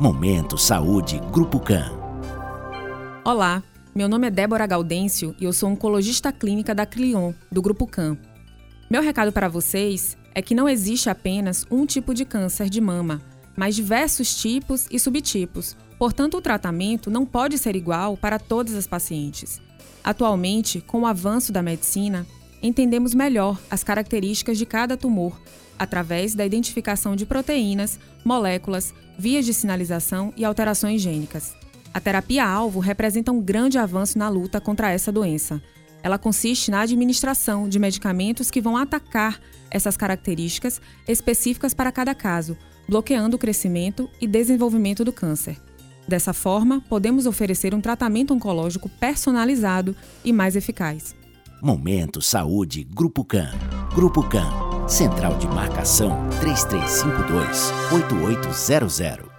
Momento Saúde Grupo CAN. Olá, meu nome é Débora Gaudêncio e eu sou oncologista clínica da Clion, do Grupo CAN. Meu recado para vocês é que não existe apenas um tipo de câncer de mama, mas diversos tipos e subtipos. Portanto, o tratamento não pode ser igual para todas as pacientes. Atualmente, com o avanço da medicina, entendemos melhor as características de cada tumor através da identificação de proteínas, moléculas, vias de sinalização e alterações gênicas. A terapia-alvo representa um grande avanço na luta contra essa doença. Ela consiste na administração de medicamentos que vão atacar essas características específicas para cada caso, bloqueando o crescimento e desenvolvimento do câncer. Dessa forma, podemos oferecer um tratamento oncológico personalizado e mais eficaz. Momento Saúde Grupo CAN. Grupo CAN. Central de Marcação 3352 8800.